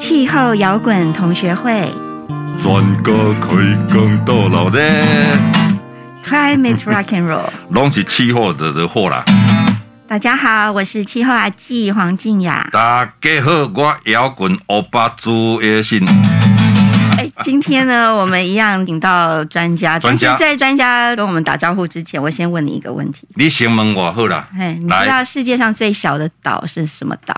气候摇滚同学会，专家可以讲到老的。Climate Rock and Roll，拢是气候的的货啦。大家好，我是气候阿纪黄静雅。大家好，我摇滚欧巴朱叶信。哎，今天呢，我们一样请到专家。专家在专家跟我们打招呼之前，我先问你一个问题。你先问我好了。哎，你知道世界上最小的岛是什么岛？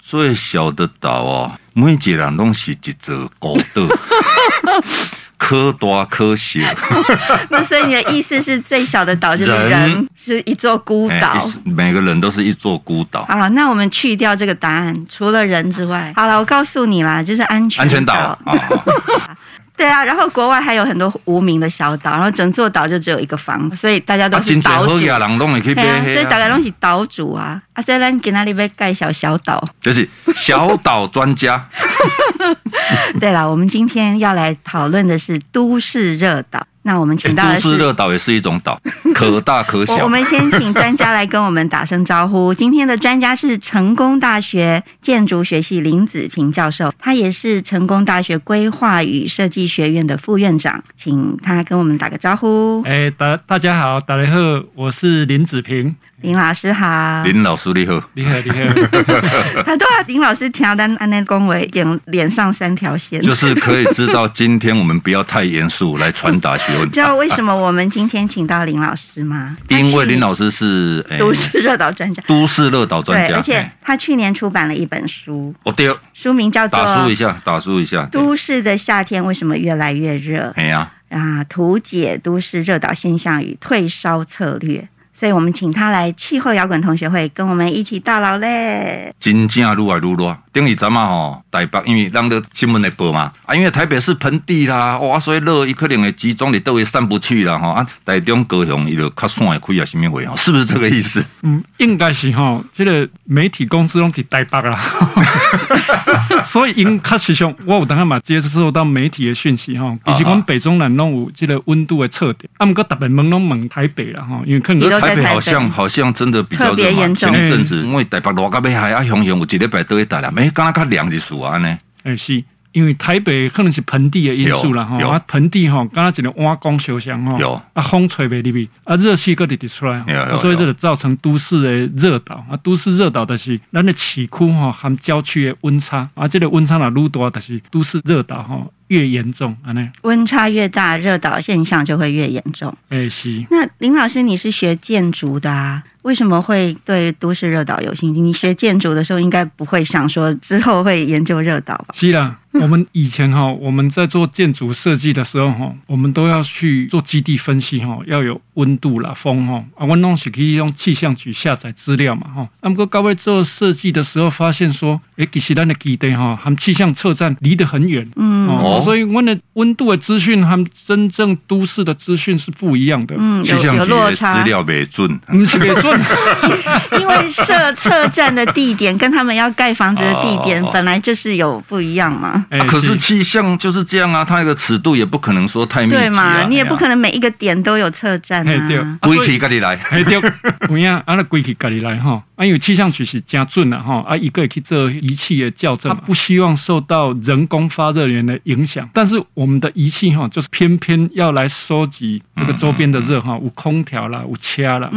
最小的岛哦，每一个人拢是一座孤岛，可大可小。那所以你的意思是最小的岛就是人，人是一座孤岛，每个人都是一座孤岛。好，那我们去掉这个答案，除了人之外，好了，我告诉你啦，就是安全安全岛。对啊，然后国外还有很多无名的小岛，然后整座岛就只有一个房，所以大家都是岛主。啊，所以大家都是岛主啊。啊，所以咱给那里边盖小小岛，就是小岛专家。对了，我们今天要来讨论的是都市热岛。那我们请到的是都市热岛也是一种岛，可大可小。我们先请专家来跟我们打声招呼。今天的专家是成功大学建筑学系林子平教授，他也是成功大学规划与设计学院的副院长，请他跟我们打个招呼。哎，大大家好，大家好，我是林子平。林老师好，林老师你好，你好你好。他都要林老师调单安内恭维，脸脸上三条线，就是可以知道今天我们不要太严肃来传达学问。知道为什么我们今天请到林老师吗？因为林老师是都市热岛专家，都市热岛专家，而且他去年出版了一本书，哦对，书名叫做打书一下，打书一下，都市的夏天为什么越来越热？哎呀啊，图解都市热岛现象与退烧策略。所以我们请他来气候摇滚同学会，跟我们一起到老嘞。真正愈来愈热，等于咱们吼台北，因为让的新闻来报嘛。啊，因为台北是盆地啦，哇，所以热伊可能会集中在都会散不去啦哈啊，台中高雄伊就较散会开啊，什么会吼，是不是这个意思？嗯，应该是哈，这个媒体公司拢在台北啦，所以因确实上，我有当下嘛接受到媒体的讯息哈，其实讲北中南拢有这个温度的测点，啊，毋过特别问拢问台北啦哈，因为可能。台北。好像好像真的比较热嘛，前一阵子因为台北热到要海啊，雄雄有一礼拜都会打了，没刚刚较凉一数啊呢。哎，是因为台北可能是盆地的因素啦哈，啊盆地哈，刚刚一个瓦工烧香哈，有啊风吹袂入去，啊热气搁直直出来，所以这个造成都市的热岛啊，都市热岛的是咱的市区哈含郊区的温差，啊这个温差哪愈大，但是都市热岛哈。越严重啊，那温差越大，热岛现象就会越严重。哎，是。那林老师，你是学建筑的啊？为什么会对都市热岛有兴趣？你学建筑的时候，应该不会想说之后会研究热岛吧？是啦。我们以前哈，我们在做建筑设计的时候哈，我们都要去做基地分析哈，要有温度啦、风哈啊，温东西可以用气象局下载资料嘛哈。那么个各位做设计的时候发现说，哎，其实咱的基地哈，和气象测站离得很远，嗯，哦，所以温的温度的资讯和真正都市的资讯是不一样的。嗯，气象局的资料没准，没准，因为设测站的地点跟他们要盖房子的地点本来就是有不一样嘛。啊、可是气象就是这样啊，它那个尺度也不可能说太密集啊。对嘛，你也不可能每一个点都有测站啊。规气家己来，对，不一样，啊，那规气家己来哈。啊，因为气象局是加准了哈，啊，一个也可以做仪器的校正，不希望受到人工发热源的影响。但是我们的仪器哈，就是偏偏要来收集那个周边的热哈，有空调啦，有车啦，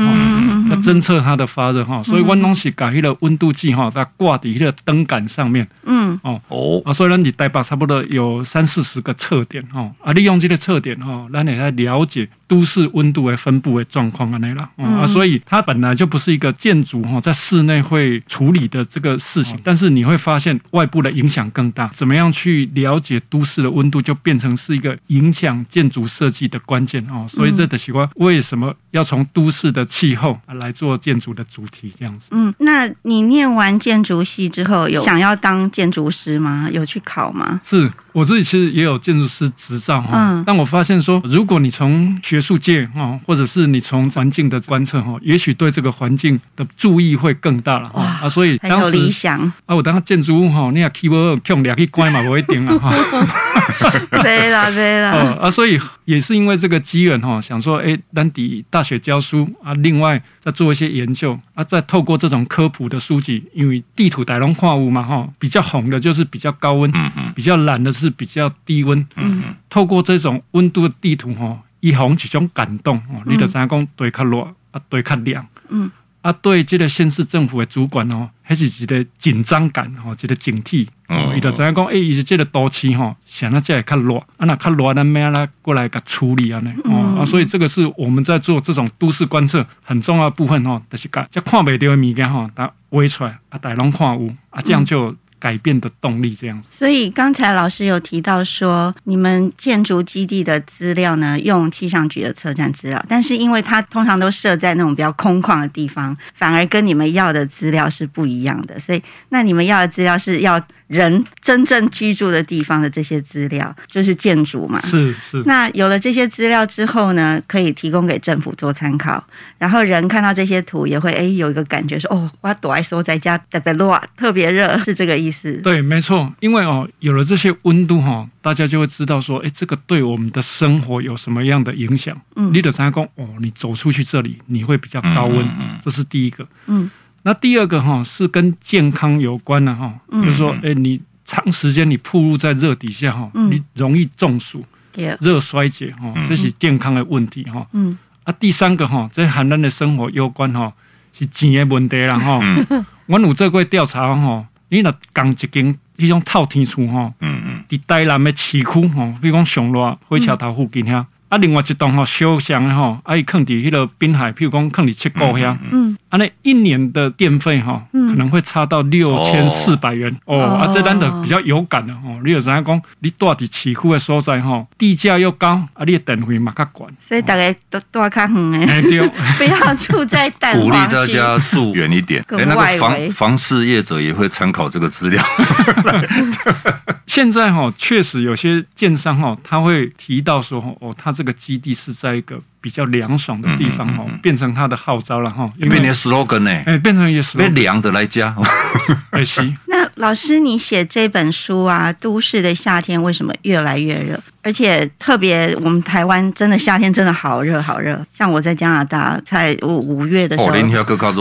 要侦测它的发热哈。所以温东西改去了温度计哈，在挂在那个灯杆上面。嗯。哦哦。啊，所以呢，你带把差不多有三四十个测点哈，啊，利用这个测点哈，让你来了解都市温度的分布的状况啊，那啦啊，所以它本来就不是一个建筑哈，在室内会处理的这个事情，但是你会发现外部的影响更大。怎么样去了解都市的温度，就变成是一个影响建筑设计的关键哦。所以这的习惯为什么要从都市的气候来做建筑的主题这样子？嗯，那你念完建筑系之后，有想要当建筑师吗？有去考吗？是。我自己其实也有建筑师执照哈，但我发现说，如果你从学术界哈，或者是你从环境的观测哈，也许对这个环境的注意会更大了哈啊，所以当时理想啊，我当个建筑物哈，你要 keep 用两去关嘛，不一顶了哈。对了对了，啊，所以也是因为这个机缘哈，想说，哎，咱底大大学教书啊，另外再做一些研究啊，再透过这种科普的书籍，因为地图带龙化物嘛哈，比较红的就是比较高温，嗯嗯，比较懒的是比较低温，嗯嗯，透过这种温度的地图吼，一红一种感动哦，你的三公对较热啊，对较凉，嗯。啊，对这个县市政府的主管哦，还是一个紧张感哦，一个警惕哦。伊就知影讲，哎，伊是这个都市吼，想到这里较热，啊，那较热，咱咩啦过来甲处理啊呢？哦，啊，所以这个是我们在做这种都市观测很重要的部分哦，就是甲这看不到的物件吼，它画出来啊，大龙看有啊，这样就。改变的动力这样子，所以刚才老师有提到说，你们建筑基地的资料呢，用气象局的测站资料，但是因为它通常都设在那种比较空旷的地方，反而跟你们要的资料是不一样的。所以，那你们要的资料是要人真正居住的地方的这些资料，就是建筑嘛。是是。那有了这些资料之后呢，可以提供给政府做参考，然后人看到这些图也会哎有一个感觉说，哦，我躲在所在家特别热，特别热，是这个意思。对，没错，因为哦，有了这些温度哈，大家就会知道说，哎，这个对我们的生活有什么样的影响？嗯，你的三公哦，你走出去这里，你会比较高温，嗯、这是第一个。嗯，那第二个哈是跟健康有关的哈，嗯、就是说，哎，你长时间你曝露在热底下哈，嗯、你容易中暑、嗯、热衰竭哈，这是健康的问题哈。嗯，啊，第三个哈，这和咱的生活有关哈，是钱的问题啦哈。嗯、我有做过调查哈。你若讲一间迄种透天厝吼，嗯嗯，伫台南的市区吼，比如讲上落火车头附近遐。啊，另外一栋吼小巷的吼，啊，伊囥伫迄个滨海，譬如讲囥伫七股遐，嗯，啊，那一年的电费哈，可能会差到六千四百元。哦，啊，这单的比较有感的吼，你有怎样讲？你住伫市区的所在吼，地价又高，啊，你的电费嘛较悬，所以大家都住较远诶，不要住在蛋黄，鼓励大家住远一点。哎，那个房房事业者也会参考这个资料。现在哈，确实有些建商哈，他会提到说，哦，他这个基地是在一个比较凉爽的地方哦，变成他的号召了哈，因为你的 slogan 呢，哎，变成一个 slogan，凉的来加，可惜。那老师，你写这本书啊，《都市的夏天为什么越来越热》？而且特别，我们台湾真的夏天真的好热好热。像我在加拿大，在五五月的时候，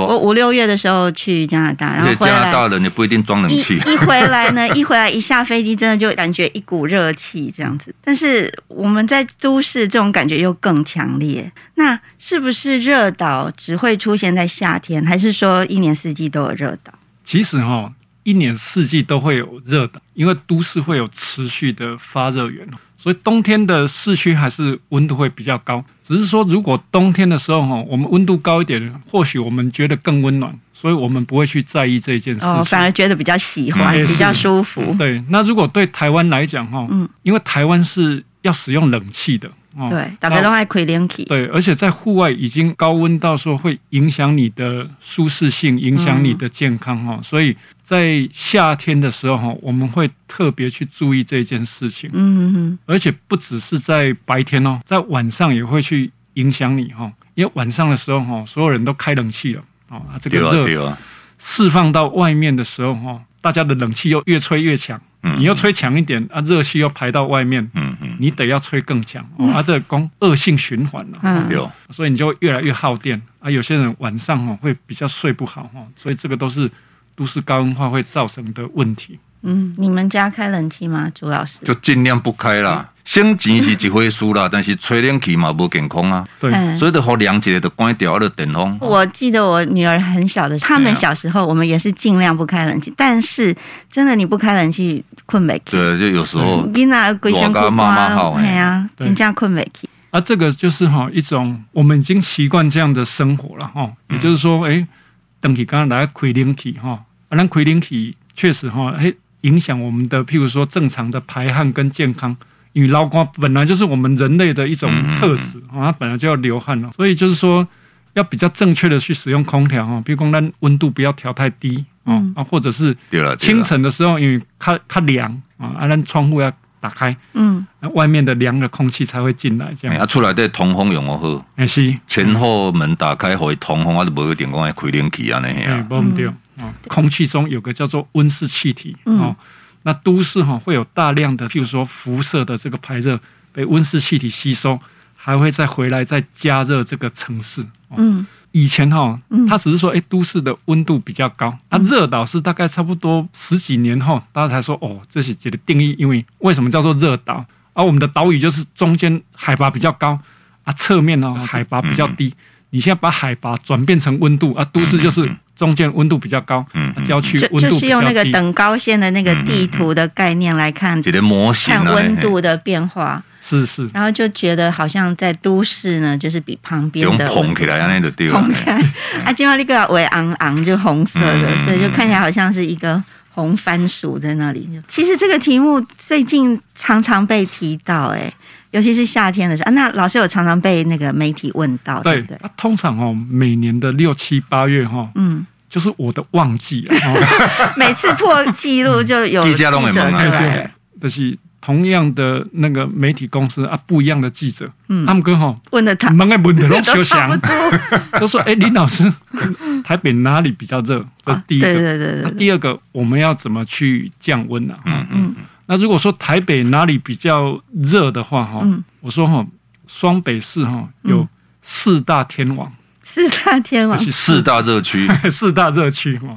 我五六月的时候去加拿大，然后回来，加拿大人也不一定装冷气。一回来呢，一回来一下飞机，真的就感觉一股热气这样子。但是我们在都市，这种感觉又更强烈。那是不是热岛只会出现在夏天，还是说一年四季都有热岛？其实哈，一年四季都会有热的，因为都市会有持续的发热源。所以冬天的市区还是温度会比较高，只是说如果冬天的时候哈，我们温度高一点，或许我们觉得更温暖，所以我们不会去在意这件事情，哦，反而觉得比较喜欢，比较舒服。对，那如果对台湾来讲哈，嗯，因为台湾是要使用冷气的。对，大家都爱开冷气。对，而且在户外已经高温到说会影响你的舒适性，影响你的健康哈。嗯、所以在夏天的时候哈，我们会特别去注意这件事情。嗯嗯，而且不只是在白天哦，在晚上也会去影响你哈。因为晚上的时候哈，所有人都开冷气了啊，这个热释放到外面的时候哈，大家的冷气又越吹越强。你要吹强一点啊，热气又排到外面，嗯嗯，你得要吹更强，啊，这光恶性循环了，有，所以你就越来越耗电啊。有些人晚上哦会比较睡不好哈，所以这个都是都市高温化会造成的问题。嗯，你们家开冷气吗，朱老师？就尽量不开啦。省钱是一回事啦，但是吹冷气嘛不健康啊。对，所以得好凉一点，得关掉，了电风。我记得我女儿很小的时候，他们小时候我们也是尽量不开冷气，但是真的你不开冷气困没起。对，就有时候。囡仔鬼选妈妈好哎呀，真这样困没起。啊，这个就是哈一种我们已经习惯这样的生活了哈。也就是说，哎，等起刚刚来开冷气哈，啊，那开冷气确实哈，哎，影响我们的譬如说正常的排汗跟健康。因为流汗本来就是我们人类的一种特质啊，它本来就要流汗了，所以就是说要比较正确的去使用空调哈，比如讲那温度不要调太低啊，啊，或者是清晨的时候，因为它它凉啊，啊，那窗户要打开，嗯，外面的凉的空气才会进来，这样。啊，出来的通风用好，哎是，前后门打开可以通风，啊，就不一定讲要开冷气啊那些。不对啊，空气中有个叫做温室气体啊。那都市哈会有大量的，譬如说辐射的这个排热被温室气体吸收，还会再回来再加热这个城市。嗯，以前哈，它只是说，哎，都市的温度比较高，啊，热岛是大概差不多十几年后，大家才说，哦，这是这个定义，因为为什么叫做热岛？而、啊、我们的岛屿就是中间海拔比较高，啊，侧面呢海拔比较低。你现在把海拔转变成温度，啊，都市就是中间温度比较高，嗯，郊区温度比较低。就是用那个等高线的那个地图的概念来看，这个模型看温度的变化。是是，然后就觉得好像在都市呢，就是比旁边的捧起来那个地方，捧起来。啊，今晚那个为昂昂就红色的，嗯，所以就看起来好像是一个红番薯在那里。其实这个题目最近常常被提到，哎，尤其是夏天的时候啊。那老师有常常被那个媒体问到，对，对不对？啊，通常哦，每年的六七八月哈，嗯，就是我的旺季啊，每次破纪录就有 记者对，对，就是。同样的那个媒体公司啊，不一样的记者，嗯，他们刚好问的他，问的问的都相像，都 说：“哎，林老师，台北哪里比较热？”这是第一个。对对对对。第二个，我们要怎么去降温呢？嗯嗯。那如果说台北哪里比较热的话，哈，我说哈，双北市哈有四大天王，四大天王，四大热区，四大热区哈。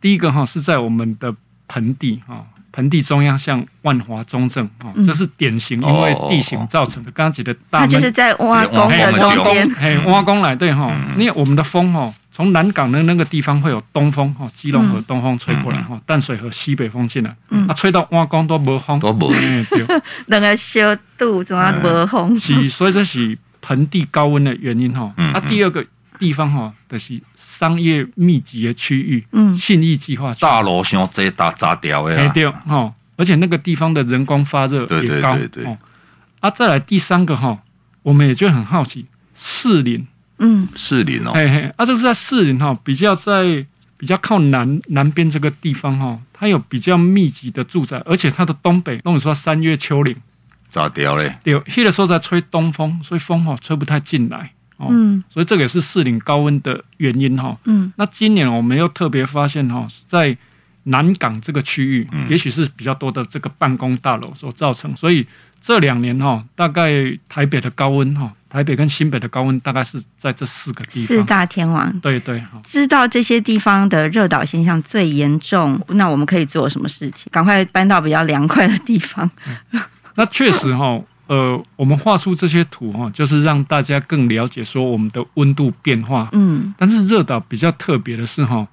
第一个哈是在我们的盆地哈。盆地中央像万华中正哈，这是典型因为地形造成的。刚刚讲的大门，它就是在挖工的中间，嘿，挖工来对哈。因为我们的风哈，从南港的那个地方会有东风哈，基隆河东风吹过来哈，淡水河西北风进来，啊，吹到挖工都无风，都无。两个小度怎么无风？是，所以这是盆地高温的原因哈。啊，第二个地方哈，就是。商业密集的区域，嗯，信义计划大楼像这大炸掉的啊，对哈，而且那个地方的人工发热也高，对对对，啊，再来第三个哈，我们也觉得很好奇，士林，嗯，士林哦，嘿嘿，啊，这是在士林哈，比较在比较靠南南边这个地方哈，它有比较密集的住宅，而且它的东北，那你说三月丘陵。咋掉嘞，对，那个时候在吹东风，所以风哈吹不太进来哦。嗯，所以这个也是士林高温的原因哈。嗯，那今年我们又特别发现哈，在南港这个区域，嗯。也许是比较多的这个办公大楼所造成。所以这两年哈，大概台北的高温哈，台北跟新北的高温大概是在这四个地方。四大天王。对对。知道这些地方的热岛现象最严重，那我们可以做什么事情？赶快搬到比较凉快的地方。那确实哈。呃，我们画出这些图哈，就是让大家更了解说我们的温度变化。嗯，但是热岛比较特别的是哈，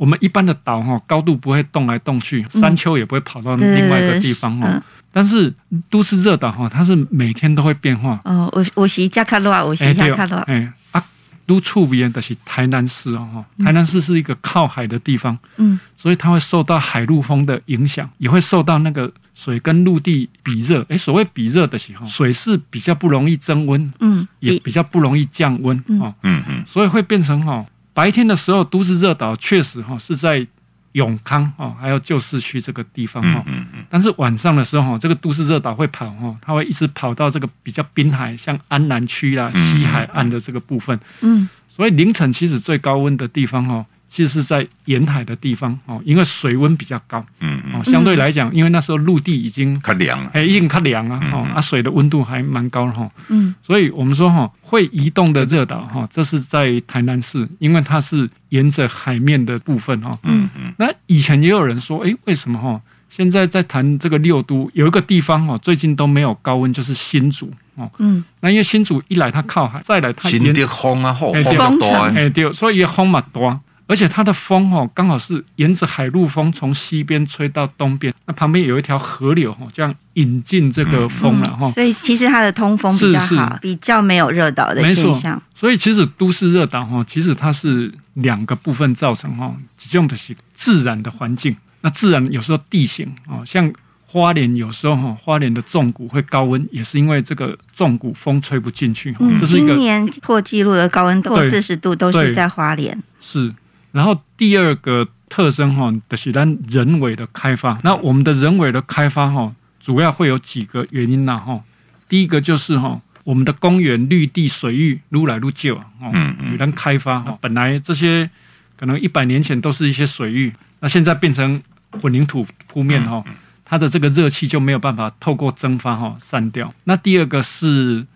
我们一般的岛哈，高度不会动来动去，山丘也不会跑到另外一个地方哈。嗯、但是都市热岛哈，它是每天都会变化。哦，我我是加卡罗，我是加卡罗。哎，啊，都处边的是台南市哦，台南市是一个靠海的地方。嗯，所以它会受到海陆风的影响，也会受到那个。水跟陆地比热，哎，所谓比热的时候，水是比较不容易增温，嗯，也比较不容易降温，哦，嗯嗯，所以会变成哈，白天的时候都市热岛确实哈是在永康哦，还有旧市区这个地方哈，嗯嗯，但是晚上的时候，这个都市热岛会跑哈，它会一直跑到这个比较滨海，像安南区啦、西海岸的这个部分，嗯，所以凌晨其实最高温的地方哈。其实是在沿海的地方哦，因为水温比较高，嗯哦，相对来讲，因为那时候陆地已经较凉了，哎，已经较凉啊，哦，啊，水的温度还蛮高的哈，嗯，所以我们说哈，会移动的热岛哈，这是在台南市，因为它是沿着海面的部分哈，嗯嗯，那以前也有人说，哎，为什么哈？现在在谈这个六都有一个地方哈，最近都没有高温，就是新竹哦，嗯，那因为新竹一来它靠海，再来它新的风啊，风大，哎对，所以风嘛大。而且它的风哦，刚好是沿着海陆风从西边吹到东边，那旁边有一条河流哦，这样引进这个风了哈、嗯。所以其实它的通风比较好，是是比较没有热岛的现象。所以其实都市热岛哈，其实它是两个部分造成哈，用的是自然的环境。那自然有时候地形哦，像花莲有时候哈，花莲的纵谷会高温，也是因为这个纵谷风吹不进去。嗯，这是一个今年破纪录的高温破四十度，都是在花莲。是。然后第二个特征哈，就是咱人为的开发。那我们的人为的开发哈，主要会有几个原因呐哈。第一个就是哈，我们的公园绿地水域撸来撸旧啊，嗯嗯，有人开发哈，本来这些可能一百年前都是一些水域，那现在变成混凝土铺面哈，它的这个热气就没有办法透过蒸发哈散掉。那第二个是。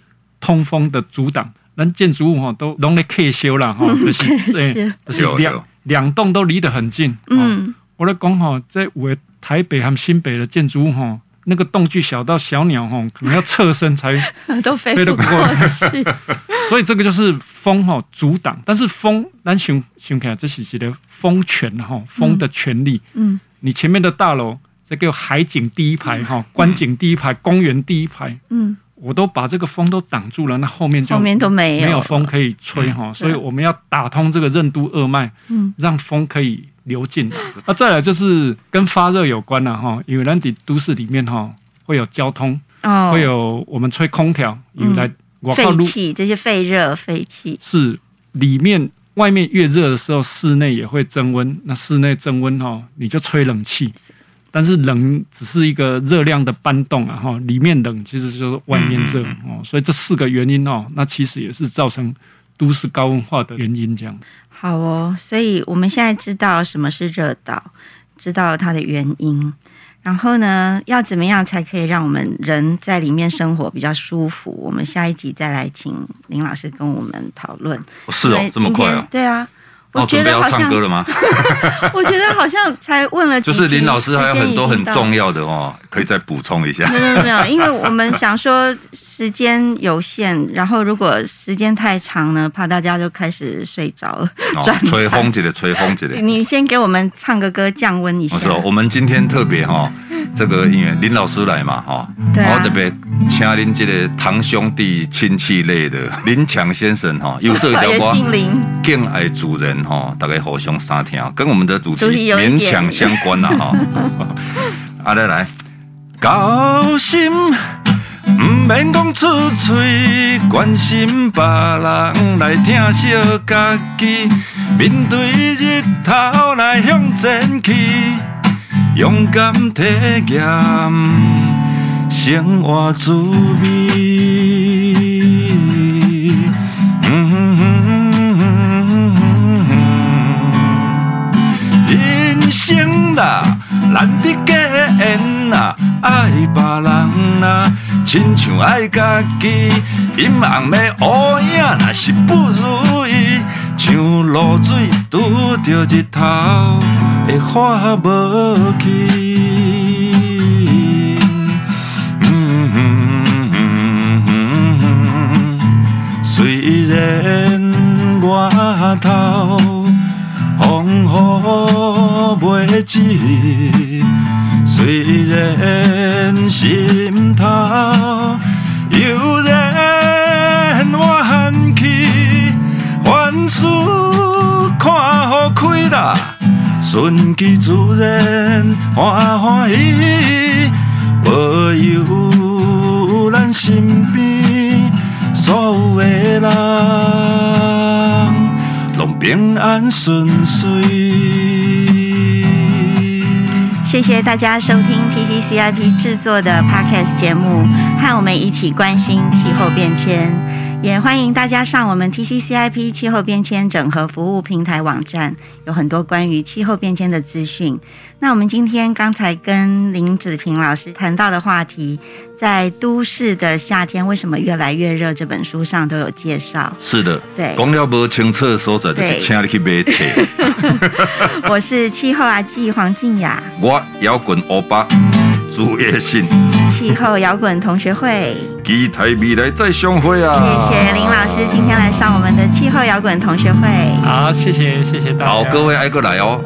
通风的阻挡。咱建筑物哈都弄来克修了哈，就是对，就是两两栋都离得很近。嗯，我来讲哈，在我台北和新北的建筑物哈，那个栋距小到小鸟哈，可能要侧身才 都飞得过去。所以这个就是风哈阻挡，但是风咱想想看，这是一个风权哈，风的权利。嗯，你前面的大楼，这个海景第一排哈，观景第一排，公园第一排。嗯。我都把这个风都挡住了，那后面就后面都没有没有风可以吹哈，所以我们要打通这个任督二脉，嗯，让风可以流进来。那、啊、再来就是跟发热有关了哈，因为咱的都市里面哈会有交通，哦，会有我们吹空调，因为来废气这些废热废气。是里面外面越热的时候，室内也会增温，那室内增温哈，你就吹冷气。但是冷只是一个热量的搬动啊，哈，里面冷其实就是外面热哦，所以这四个原因哦，那其实也是造成都市高温化的原因。这样好哦，所以我们现在知道什么是热岛，知道它的原因，然后呢，要怎么样才可以让我们人在里面生活比较舒服？我们下一集再来请林老师跟我们讨论。是哦，这么快啊？对啊。我觉得要唱歌了吗？我觉得好像才问了。就是林老师还有很多很重要的哦，可以再补充一下。没有没有，因为我们想说时间有限，然后如果时间太长呢，怕大家就开始睡着了。吹风机的吹风机的，你先给我们唱个歌降温一下。我说我们今天特别哈，这个因为林老师来嘛哈，我特别请您这个堂兄弟亲戚类的林强先生哈，有这个叫我敬爱主人。哈，大概互相三听，跟我们的主题勉强相关呐哈。阿 来来，高心唔免讲出嘴，关心别人来疼惜家己，面对日头来向前去，勇敢体验生活滋味。啦，难得假缘啦，爱别人啦，亲像爱家己。阴暗的乌影若是不如意，像露水拄着日头，会化无去。嗯嗯嗯嗯嗯，虽然外头风雨。袂止，虽然心头悠然怨气，凡事看好开啦，顺其自然，欢欢喜喜，保佑咱身边所有的人，拢平安顺遂。谢谢大家收听 TCCIP 制作的 Podcast 节目，和我们一起关心气候变迁。也欢迎大家上我们 TCCIP 气候变迁整合服务平台网站，有很多关于气候变迁的资讯。那我们今天刚才跟林子平老师谈到的话题，在都市的夏天为什么越来越热？这本书上都有介绍。是的，对，讲了不清楚的所在，就是请你去买册。我是气候阿纪黄静雅，我摇滚欧巴朱叶信，气候摇滚同学会，期待未来再相会啊！谢谢林老师今天来上我们的气候摇滚同学会。好，谢谢谢谢大家。好，各位挨过来哦。